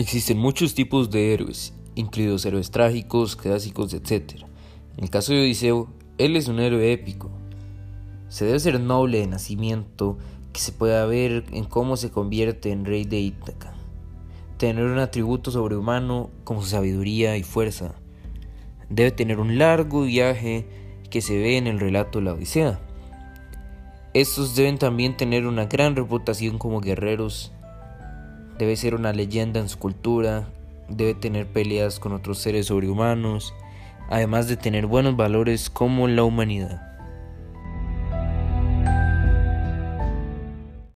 Existen muchos tipos de héroes, incluidos héroes trágicos, clásicos, etc. En el caso de Odiseo, él es un héroe épico. Se debe ser noble de nacimiento, que se pueda ver en cómo se convierte en rey de Ítaca. Tener un atributo sobrehumano como su sabiduría y fuerza. Debe tener un largo viaje que se ve en el relato de la Odisea. Estos deben también tener una gran reputación como guerreros. Debe ser una leyenda en su cultura. Debe tener peleas con otros seres sobrehumanos. Además de tener buenos valores como la humanidad.